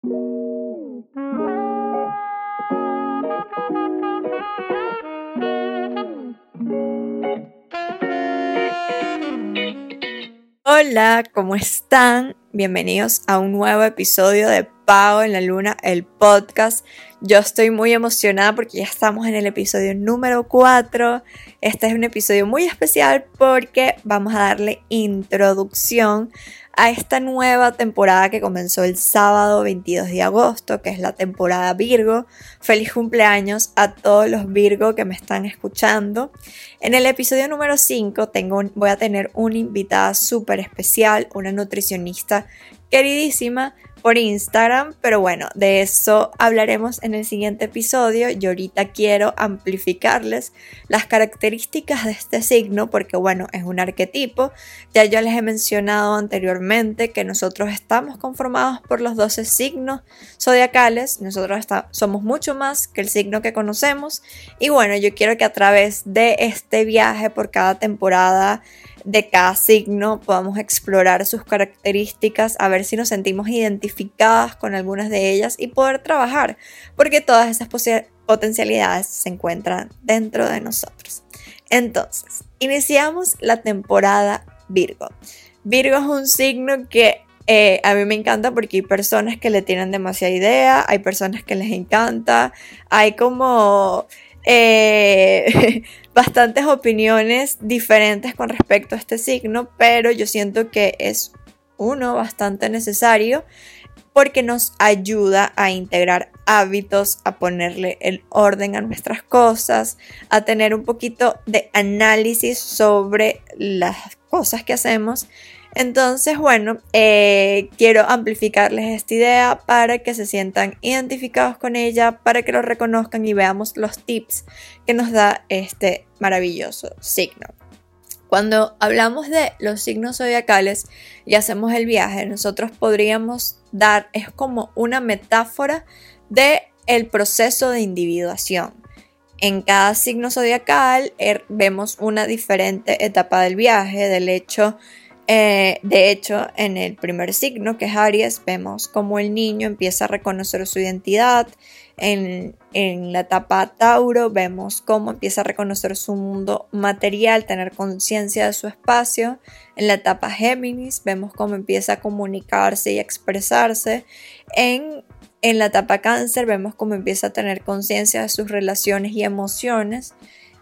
Hola, ¿cómo están? Bienvenidos a un nuevo episodio de Pago en la Luna, el podcast. Yo estoy muy emocionada porque ya estamos en el episodio número 4. Este es un episodio muy especial porque vamos a darle introducción a esta nueva temporada que comenzó el sábado 22 de agosto, que es la temporada Virgo. Feliz cumpleaños a todos los Virgo que me están escuchando. En el episodio número 5 tengo, voy a tener una invitada súper especial, una nutricionista queridísima por Instagram, pero bueno, de eso hablaremos en el siguiente episodio. Yo ahorita quiero amplificarles las características de este signo porque bueno, es un arquetipo. Ya yo les he mencionado anteriormente que nosotros estamos conformados por los 12 signos zodiacales, nosotros somos mucho más que el signo que conocemos y bueno, yo quiero que a través de este viaje por cada temporada de cada signo, podamos explorar sus características, a ver si nos sentimos identificadas con algunas de ellas y poder trabajar, porque todas esas potencialidades se encuentran dentro de nosotros. Entonces, iniciamos la temporada Virgo. Virgo es un signo que eh, a mí me encanta porque hay personas que le tienen demasiada idea, hay personas que les encanta, hay como eh, bastantes opiniones diferentes con respecto a este signo, pero yo siento que es uno bastante necesario porque nos ayuda a integrar hábitos, a ponerle el orden a nuestras cosas, a tener un poquito de análisis sobre las cosas que hacemos entonces, bueno, eh, quiero amplificarles esta idea para que se sientan identificados con ella, para que lo reconozcan y veamos los tips que nos da este maravilloso signo. Cuando hablamos de los signos zodiacales y hacemos el viaje, nosotros podríamos dar, es como una metáfora de el proceso de individuación. En cada signo zodiacal er, vemos una diferente etapa del viaje, del hecho eh, de hecho, en el primer signo, que es Aries, vemos cómo el niño empieza a reconocer su identidad. En, en, la etapa Tauro vemos cómo empieza a reconocer su mundo material, tener conciencia de su espacio. En la etapa Géminis vemos cómo empieza a comunicarse y expresarse. En, en la etapa Cáncer vemos cómo empieza a tener conciencia de sus relaciones y emociones.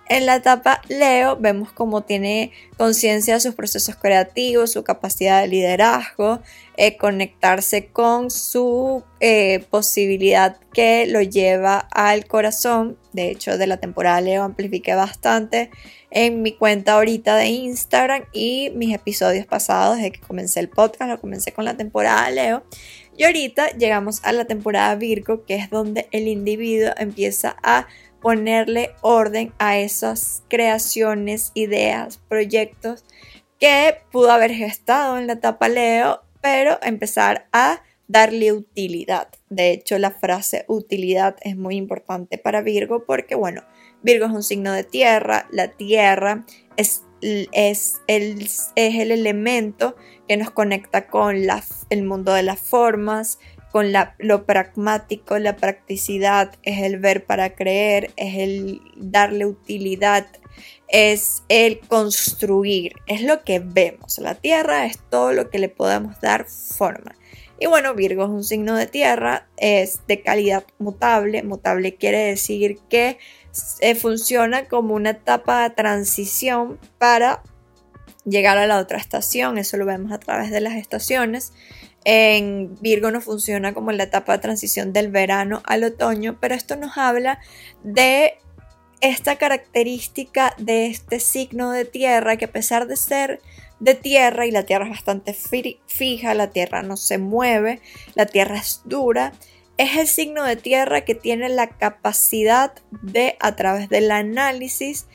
En la etapa Leo vemos cómo tiene conciencia de sus procesos creativos, su capacidad de liderazgo, eh, conectarse con su eh, posibilidad que lo lleva al corazón. De hecho, de la temporada Leo amplifiqué bastante en mi cuenta ahorita de Instagram y mis episodios pasados desde que comencé el podcast, lo comencé con la temporada Leo. Y ahorita llegamos a la temporada Virgo, que es donde el individuo empieza a ponerle orden a esas creaciones, ideas, proyectos que pudo haber gestado en la etapa Leo, pero empezar a darle utilidad. De hecho, la frase utilidad es muy importante para Virgo porque, bueno, Virgo es un signo de tierra, la tierra es, es, el, es el elemento que nos conecta con el mundo de las formas, con lo pragmático, la practicidad, es el ver para creer, es el darle utilidad, es el construir, es lo que vemos. La tierra es todo lo que le podemos dar forma. Y bueno, Virgo es un signo de tierra, es de calidad mutable. Mutable quiere decir que eh, funciona como una etapa de transición para llegar a la otra estación. Eso lo vemos a través de las estaciones. En Virgo no funciona como la etapa de transición del verano al otoño, pero esto nos habla de esta característica de este signo de tierra que a pesar de ser de tierra y la tierra es bastante fija, la tierra no se mueve, la tierra es dura, es el signo de tierra que tiene la capacidad de a través del análisis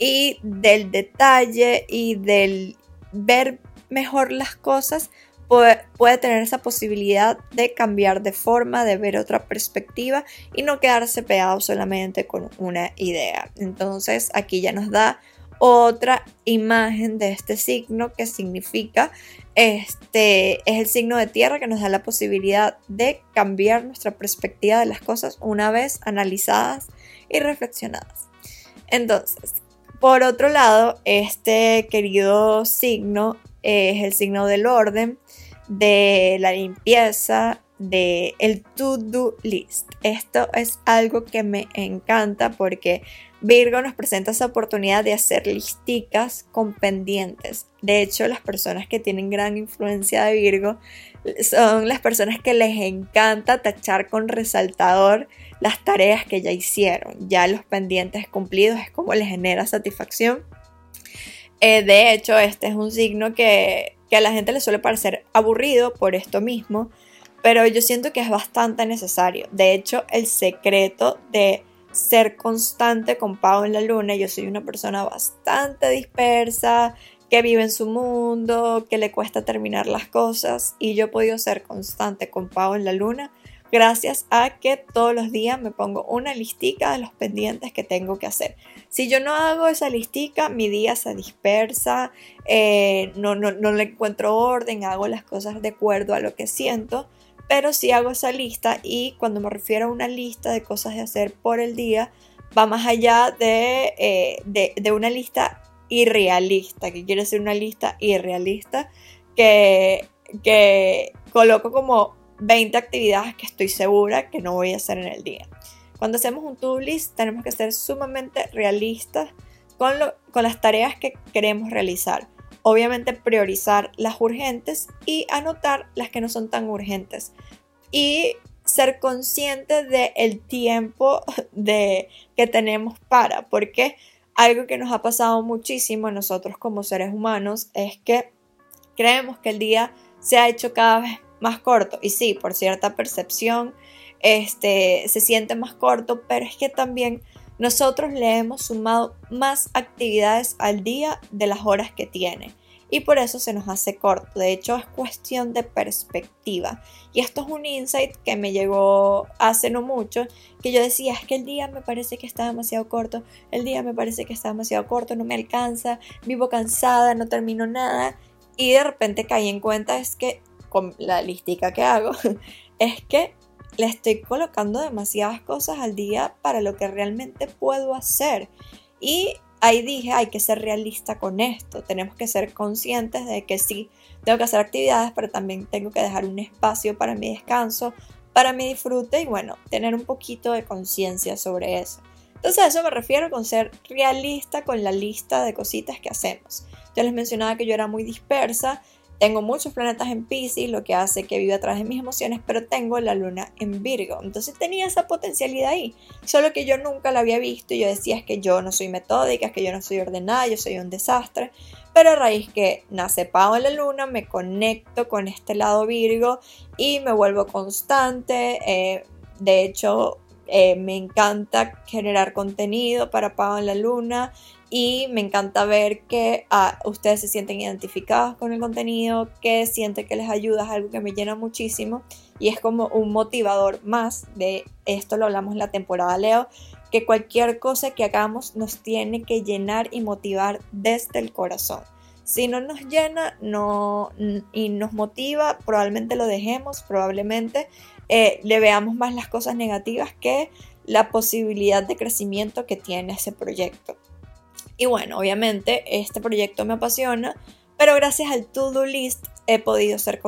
y del detalle y del ver mejor las cosas puede, tener esa posibilidad de cambiar de forma, de ver otra perspectiva y no quedarse pegado solamente con una idea. Entonces aquí ya nos da otra imagen de este signo que significa este es el signo de tierra que nos da la posibilidad de cambiar nuestra perspectiva de las cosas una vez analizadas y reflexionadas. Entonces, por otro lado, este querido signo es el signo del orden, de la limpieza, de el to-do list. Esto es algo que me encanta porque Virgo nos presenta esa oportunidad de hacer listicas con pendientes. De hecho, las personas que tienen gran influencia de Virgo son las personas que les encanta tachar con resaltador las tareas que ya hicieron. Ya los pendientes cumplidos es como les genera satisfacción. Eh, de hecho, este es un signo que, que a la gente le suele parecer aburrido por esto mismo, pero yo siento que es bastante necesario. De hecho, el secreto de ser constante con Pau en la luna. Yo soy una persona bastante dispersa, que vive en su mundo, que le cuesta terminar las cosas y yo he podido ser constante con Pau en la luna gracias a que todos los días me pongo una listica de los pendientes que tengo que hacer. Si yo no hago esa listica, mi día se dispersa, eh, no, no, no le encuentro orden, hago las cosas de acuerdo a lo que siento pero si hago esa lista y cuando me refiero a una lista de cosas de hacer por el día, va más allá de, eh, de, una lista irrealista, que quiere decir una lista irrealista, que, que coloco como 20 actividades que estoy segura que no voy a hacer en el día. Cuando hacemos un to-do list tenemos que ser sumamente realistas con, con las tareas que queremos realizar Obviamente priorizar las urgentes y anotar las que no son tan urgentes. Y ser consciente del tiempo de, que tenemos para, porque algo que nos ha pasado muchísimo a nosotros como seres humanos es que creemos que el día se ha hecho cada vez más corto. Y sí, por cierta percepción, este, se siente más corto, pero es que también nosotros le hemos sumado más actividades al día de las horas que tiene y por eso se nos hace corto. De hecho, es cuestión de perspectiva. Y esto es un insight que me llegó hace no mucho, que yo decía, es que el día me parece que está demasiado corto, el día me parece que está demasiado corto, no me alcanza, vivo cansada, no termino nada. Y de repente caí en cuenta es que con la listica que hago, es que le estoy colocando demasiadas cosas al día para lo que realmente puedo hacer. Y ahí dije, hay que ser realista con esto, tenemos que ser conscientes de que sí, tengo que hacer actividades, pero también tengo que dejar un espacio para mi descanso, para mi disfrute y bueno, tener un poquito de conciencia sobre eso. Entonces a eso me refiero con ser realista con la lista de cositas que hacemos. Ya les mencionaba que yo era muy dispersa tengo muchos planetas en Pisces, lo que hace que viva a través de mis emociones, pero tengo la luna en Virgo. Entonces tenía esa potencialidad ahí. Solo que yo nunca la había visto y yo decía es que yo no soy metódica, es que yo no soy ordenada, yo soy un desastre. Pero a raíz que nace Pau en la luna, me conecto con este lado Virgo y me vuelvo constante. Eh, de hecho, eh, me encanta generar contenido para Pau en la luna y me encanta ver que ah, ustedes se sienten identificados con el contenido, que sienten que les ayuda, es algo que me llena muchísimo y es como un motivador más de esto lo hablamos en la temporada Leo, que cualquier cosa que hagamos nos tiene que llenar y motivar desde el corazón. Si no nos llena no, y nos motiva, probablemente lo dejemos, probablemente eh, le veamos más las cosas negativas que la posibilidad de crecimiento que tiene ese proyecto. Y bueno, obviamente este proyecto me apasiona, pero gracias al to-do list he podido ser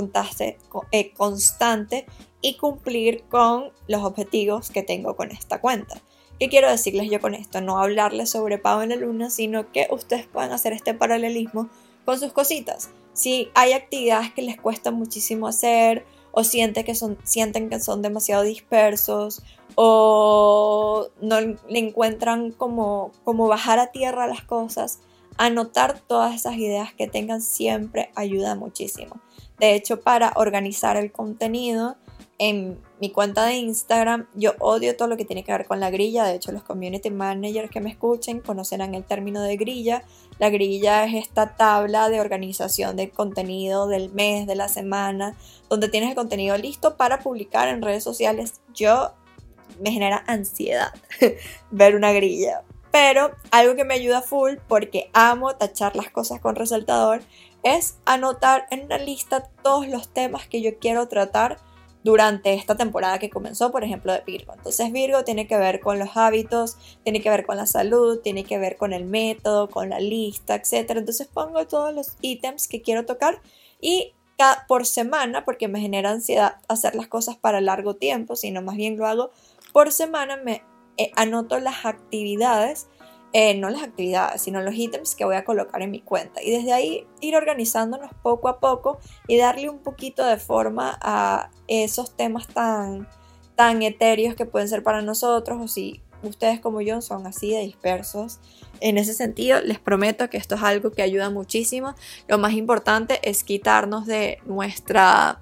eh, constante y cumplir con los objetivos que tengo con esta cuenta. ¿Qué quiero decirles yo con esto? No hablarles sobre pago en la luna, sino que ustedes puedan hacer este paralelismo con sus cositas. Si hay actividades que les cuesta muchísimo hacer o sienten que son, sienten que son demasiado dispersos o no le encuentran como, como bajar a tierra las cosas, anotar todas esas ideas que tengan siempre ayuda muchísimo. De hecho, para organizar el contenido en mi cuenta de Instagram, yo odio todo lo que tiene que ver con la grilla. De hecho, los community managers que me escuchen conocerán el término de grilla. La grilla es esta tabla de organización del contenido del mes, de la semana, donde tienes el contenido listo para publicar en redes sociales. Yo me genera ansiedad ver una grilla. Pero algo que me ayuda full, porque amo tachar las cosas con resaltador, es anotar en una lista todos los temas que yo quiero tratar durante esta temporada que comenzó, por ejemplo, de Virgo. Entonces Virgo tiene que ver con los hábitos, tiene que ver con la salud, tiene que ver con el método, con la lista, etc. Entonces pongo todos los ítems que quiero tocar y por semana, porque me genera ansiedad hacer las cosas para largo tiempo, sino más bien lo hago por semana, me eh, anoto las actividades eh, no las actividades, sino los ítems que voy a colocar en mi cuenta. Y desde ahí ir organizándonos poco a poco y darle un poquito de forma a esos temas tan, tan etéreos que pueden ser para nosotros o si ustedes como yo son así de dispersos. En ese sentido, les prometo que esto es algo que ayuda muchísimo. Lo más importante es quitarnos de nuestra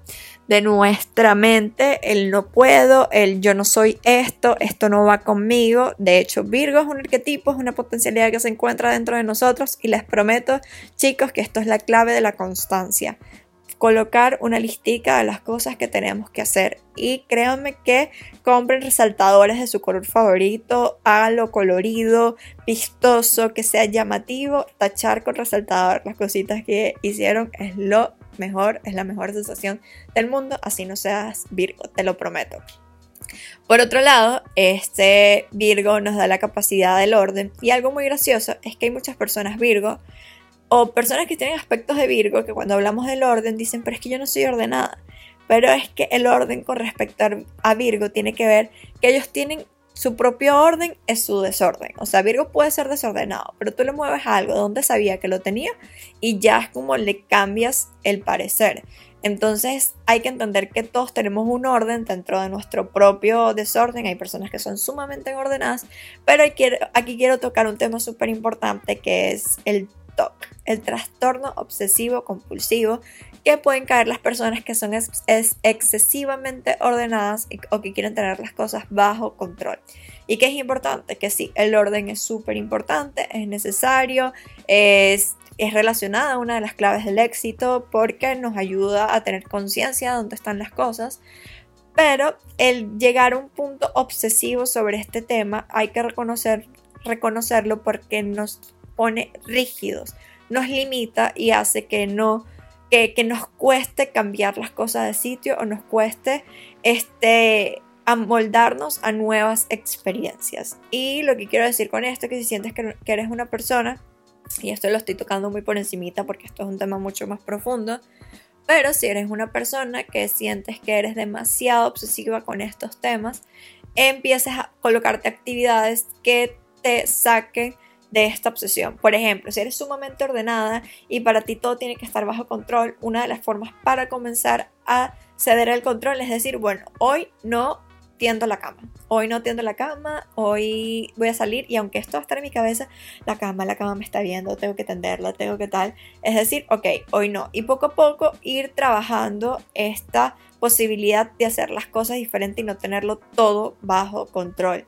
de nuestra mente el no puedo, el yo no soy esto, esto no va conmigo. De hecho, Virgo es un arquetipo, es una potencialidad que se encuentra dentro de nosotros y les prometo, chicos, que esto es la clave de la constancia colocar una listica de las cosas que tenemos que hacer. Y créanme que compren resaltadores de su color favorito, háganlo colorido, vistoso, que sea llamativo. Tachar con resaltador las cositas que hicieron es lo mejor, es la mejor sensación del mundo. Así no seas Virgo, te lo prometo. Por otro lado, este Virgo nos da la capacidad del orden y algo muy gracioso es que hay muchas personas Virgo o personas que tienen aspectos de Virgo que cuando hablamos del orden dicen, pero es que yo no soy ordenada. Pero es que el orden con respecto a Virgo tiene que ver que ellos tienen su propio orden, es su desorden. O sea, Virgo puede ser desordenado, pero tú le mueves algo donde sabía que lo tenía y ya es como le cambias el parecer. Entonces hay que entender que todos tenemos un orden dentro de nuestro propio desorden. Hay personas que son sumamente ordenadas, pero aquí quiero tocar un tema súper importante que es el el trastorno obsesivo compulsivo, que pueden caer las personas que son excesivamente ordenadas o que quieren tener las cosas bajo control. Y que es importante, que sí, el orden es súper importante, es necesario, es, es relacionada a una de las claves del éxito porque nos ayuda a tener conciencia de dónde están las cosas. Pero el llegar a un punto obsesivo sobre este tema hay que reconocer, reconocerlo porque nos pone rígidos, nos limita y hace que no que, nos cueste cambiar las cosas de sitio o nos cueste este amoldarnos a nuevas experiencias. Y lo que quiero decir con esto es que si sientes que, que eres una persona, y esto lo estoy tocando muy por encimita porque esto es un tema mucho más profundo, pero si eres una persona que sientes que eres demasiado obsesiva con estos temas, empieces a colocarte actividades que te saquen de esta obsesión. Por ejemplo, si eres sumamente ordenada y para ti todo tiene que estar bajo control, una de las formas para comenzar a ceder el control es decir, bueno, hoy no tiendo la cama. Hoy no tiendo la cama, hoy voy a salir y aunque esto va a estar en mi cabeza, la cama, la cama me está viendo, tengo que tenderla, tengo que tal. Es decir, ok, hoy no. Y poco a poco ir trabajando esta posibilidad de hacer las cosas diferentes y no tenerlo todo bajo control.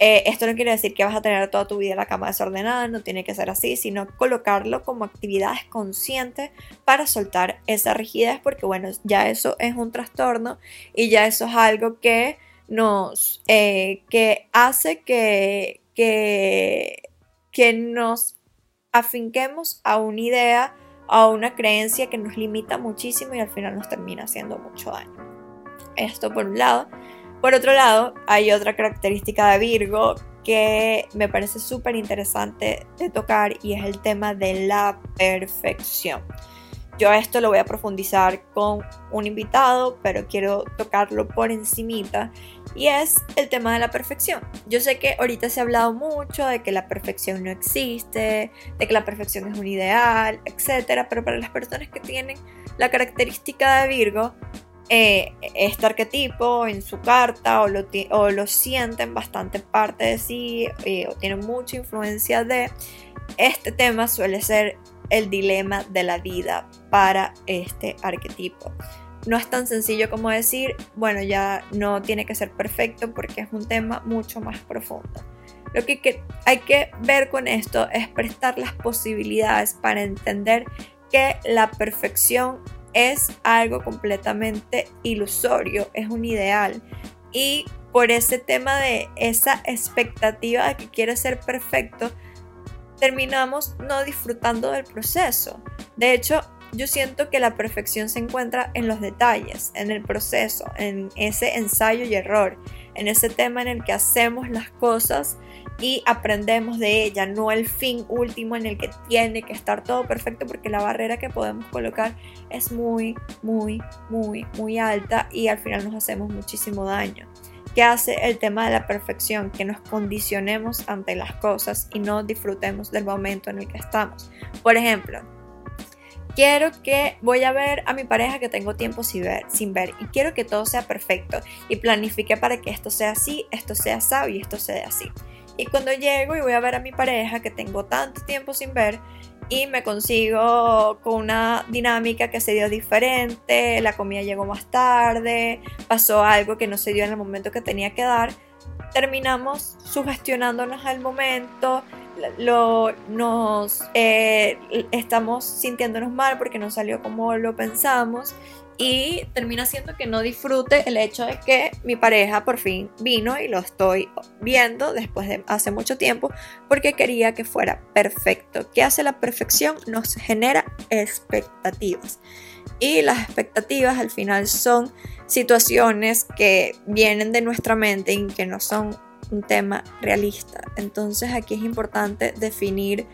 Eh, esto no quiere decir que vas a tener toda tu vida la cama desordenada, no tiene que ser así, sino colocarlo como actividades conscientes para soltar esa rigidez, porque bueno, ya eso es un trastorno y ya eso es algo que nos, eh, que hace que, que, que nos afinquemos a una idea, a una creencia que nos limita muchísimo y al final nos termina haciendo mucho daño. Esto por un lado. Por otro lado, hay otra característica de Virgo que me parece súper interesante de tocar y es el tema de la perfección. Yo esto lo voy a profundizar con un invitado, pero quiero tocarlo por encimita y es el tema de la perfección. Yo sé que ahorita se ha hablado mucho de que la perfección no existe, de que la perfección es un ideal, etc. Pero para las personas que tienen la característica de Virgo, eh, este arquetipo en su carta o lo, o lo, sienten bastante parte de sí eh, o tienen mucha influencia de, este tema suele ser el dilema de la vida para este arquetipo. No es tan sencillo como decir, bueno, ya no tiene que ser perfecto porque es un tema mucho más profundo. Lo que, hay que ver con esto es prestar las posibilidades para entender que la perfección es algo completamente ilusorio, es un ideal. Y por ese tema de esa expectativa de que quiere ser perfecto, terminamos no disfrutando del proceso. De hecho, yo siento que la perfección se encuentra en los detalles, en el proceso, en ese ensayo y error, en ese tema en el que hacemos las cosas y aprendemos de ella, no el fin último en el que tiene que estar todo perfecto porque la barrera que podemos colocar es muy, muy, muy, muy alta y al final nos hacemos muchísimo daño. ¿Qué hace el tema de la perfección? Que nos condicionemos ante las cosas y no disfrutemos del momento en el que estamos. Por ejemplo, quiero que voy a ver a mi pareja que tengo tiempo sin ver, sin ver y quiero que todo sea perfecto y planifique para que esto sea así, esto sea así y esto sea así. Y cuando llego y voy a ver a mi pareja que tengo tanto tiempo sin ver, y me consigo con una dinámica que se dio diferente, la comida llegó más tarde, pasó algo que no se dio en el momento que tenía que dar, terminamos sugestionándonos al momento, lo, nos eh, estamos sintiéndonos mal porque no salió como lo pensamos y termina siendo que no disfrute el hecho de que mi pareja por fin vino y lo estoy viendo después de hace mucho tiempo porque quería que fuera perfecto. ¿Qué hace la perfección? Nos genera expectativas. Y las expectativas al final son situaciones que vienen de nuestra mente y que no son un tema realista. Entonces aquí es importante definir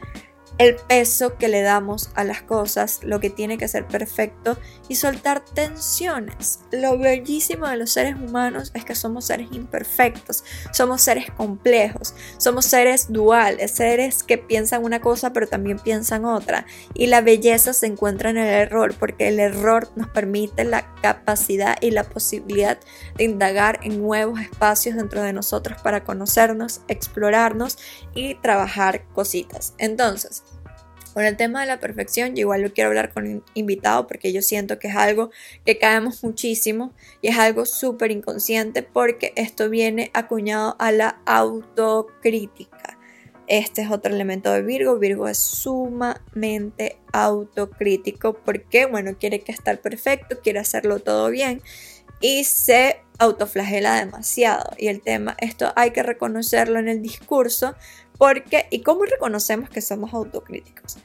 el peso que le damos a las cosas, lo que tiene que ser perfecto y soltar tensiones. Lo bellísimo de los seres humanos es que somos seres imperfectos, somos seres complejos, somos seres duales, seres que piensan una cosa pero también piensan otra. Y la belleza se encuentra en el error porque el error nos permite la capacidad y la posibilidad de indagar en nuevos espacios dentro de nosotros para conocernos, explorarnos y trabajar cositas. Entonces, con el tema de la perfección, yo igual lo quiero hablar con un invitado porque yo siento que es algo que caemos muchísimo y es algo súper inconsciente porque esto viene acuñado a la autocrítica. Este es otro elemento de Virgo. Virgo es sumamente autocrítico porque, bueno, quiere que estar perfecto, quiere hacerlo todo bien y se autoflagela demasiado. Y el tema, esto hay que reconocerlo en el discurso porque, ¿y cómo reconocemos que somos autocríticos?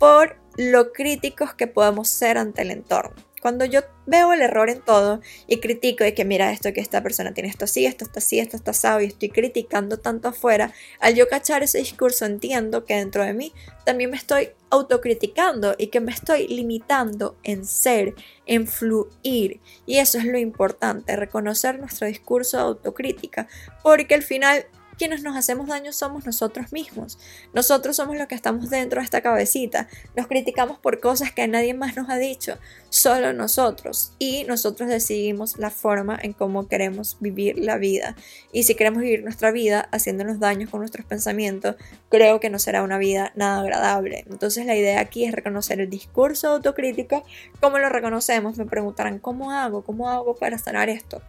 Por lo críticos que podemos ser ante el entorno. Cuando yo veo el error en todo y critico de que mira esto, que esta persona tiene esto así, esto está así, esto está así, y estoy criticando tanto afuera, al yo cachar ese discurso entiendo que dentro de mí también me estoy autocriticando y que me estoy limitando en ser, en fluir. Y eso es lo importante, reconocer nuestro discurso de autocrítica, porque al final quienes nos hacemos daño somos nosotros mismos. Nosotros somos los que estamos dentro de esta cabecita. Nos criticamos por cosas que nadie más nos ha dicho, solo nosotros. Y nosotros decidimos la forma en cómo queremos vivir la vida. Y si queremos vivir nuestra vida haciéndonos daños con nuestros pensamientos, creo que no será una vida nada agradable. Entonces la idea aquí es reconocer el discurso autocrítico. ¿Cómo lo reconocemos? Me preguntarán, ¿cómo hago? ¿Cómo hago para sanar esto?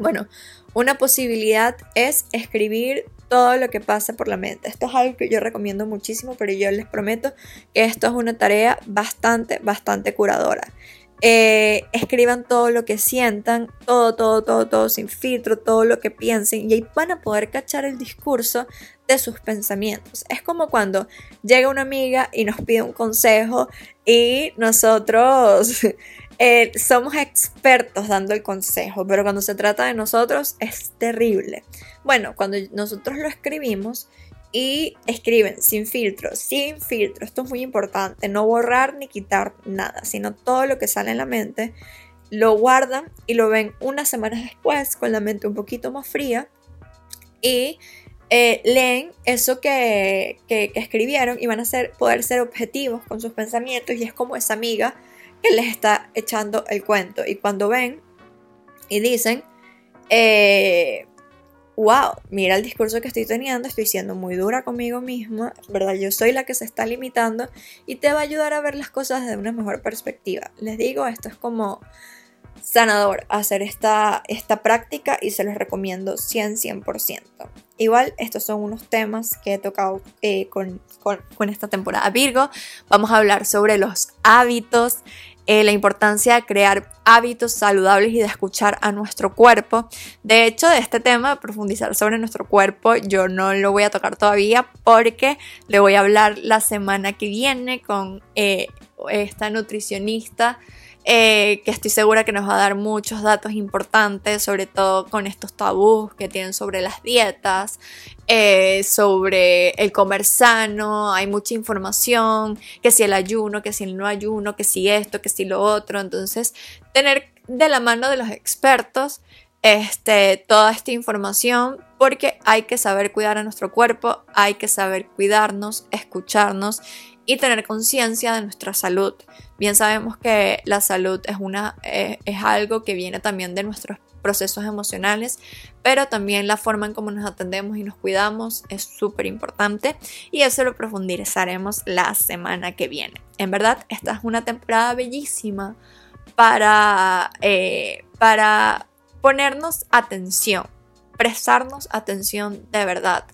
Bueno, una posibilidad es escribir todo lo que pasa por la mente. Esto es algo que yo recomiendo muchísimo, pero yo les prometo que esto es una tarea bastante, bastante curadora. Eh, escriban todo lo que sientan, todo, todo, todo, todo sin filtro, todo lo que piensen y ahí van a poder cachar el discurso de sus pensamientos. Es como cuando llega una amiga y nos pide un consejo y nosotros eh, somos expertos dando el consejo, pero cuando se trata de nosotros es terrible. Bueno, cuando nosotros lo escribimos y escriben sin filtro, sin filtro, esto es muy importante, no borrar ni quitar nada, sino todo lo que sale en la mente, lo guardan y lo ven unas semanas después con la mente un poquito más fría y eh, leen eso que, que, escribieron y van a ser, poder ser objetivos con sus pensamientos y es como esa amiga que les está echando el cuento. Y cuando ven y dicen, eh, wow, mira el discurso que estoy teniendo, estoy siendo muy dura conmigo misma, ¿verdad? Yo soy la que se está limitando y te va a ayudar a ver las cosas desde una mejor perspectiva. Les digo, esto es como sanador hacer esta, esta práctica y se los recomiendo 100, 100%. Igual, estos son unos temas que he tocado eh, con, con, esta temporada Virgo. Vamos a hablar sobre los hábitos, eh, la importancia de crear hábitos saludables y de escuchar a nuestro cuerpo. De hecho, de este tema, profundizar sobre nuestro cuerpo, yo no lo voy a tocar todavía porque le voy a hablar la semana que viene con eh, esta nutricionista eh, que estoy segura que nos va a dar muchos datos importantes, sobre todo con estos tabús que tienen sobre las dietas, eh, sobre el comer sano, hay mucha información, que si el ayuno, que si el no ayuno, que si esto, que si lo otro, entonces tener de la mano de los expertos este, toda esta información porque hay que saber cuidar a nuestro cuerpo, hay que saber cuidarnos, escucharnos y tener conciencia de nuestra salud. Bien sabemos que la salud es, una, eh, es algo que viene también de nuestros procesos emocionales, pero también la forma en cómo nos atendemos y nos cuidamos es súper importante y eso lo profundizaremos la semana que viene. En verdad, esta es una temporada bellísima para, eh, para ponernos atención, prestarnos atención de verdad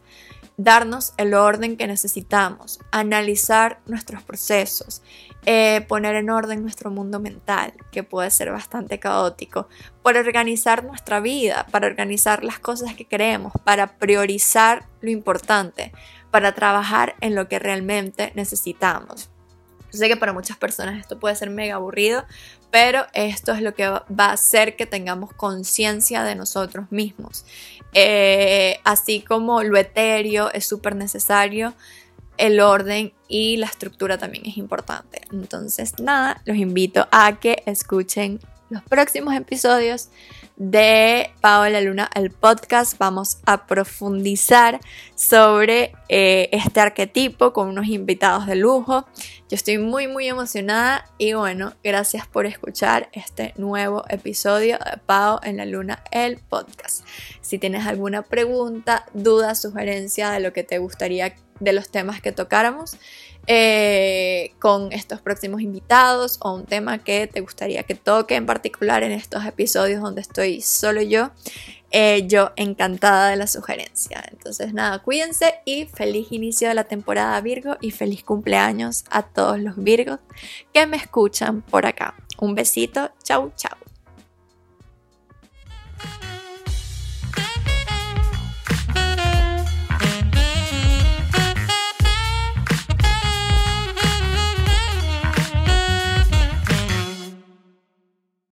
darnos el orden que necesitamos, analizar nuestros procesos, eh, poner en orden nuestro mundo mental, que puede ser bastante caótico, para organizar nuestra vida, para organizar las cosas que queremos, para priorizar lo importante, para trabajar en lo que realmente necesitamos. Sé que para muchas personas esto puede ser mega aburrido, pero esto es lo que va a hacer que tengamos conciencia de nosotros mismos eh, así como lo etéreo es súper necesario, el orden y la estructura también es importante. Entonces, nada, los invito a que escuchen los próximos episodios de Paola Luna, el podcast. Vamos a profundizar sobre eh, este arquetipo con unos invitados de lujo. Yo estoy muy, muy emocionada y bueno, gracias por escuchar este nuevo episodio de Pao en la Luna, el podcast. Si tienes alguna pregunta, duda, sugerencia de lo que te gustaría de los temas que tocáramos, eh, con estos próximos invitados o un tema que te gustaría que toque en particular en estos episodios donde estoy solo yo. Eh, yo encantada de la sugerencia. Entonces nada, cuídense y feliz inicio de la temporada Virgo y feliz cumpleaños a todos los Virgos que me escuchan por acá. Un besito, chau chau.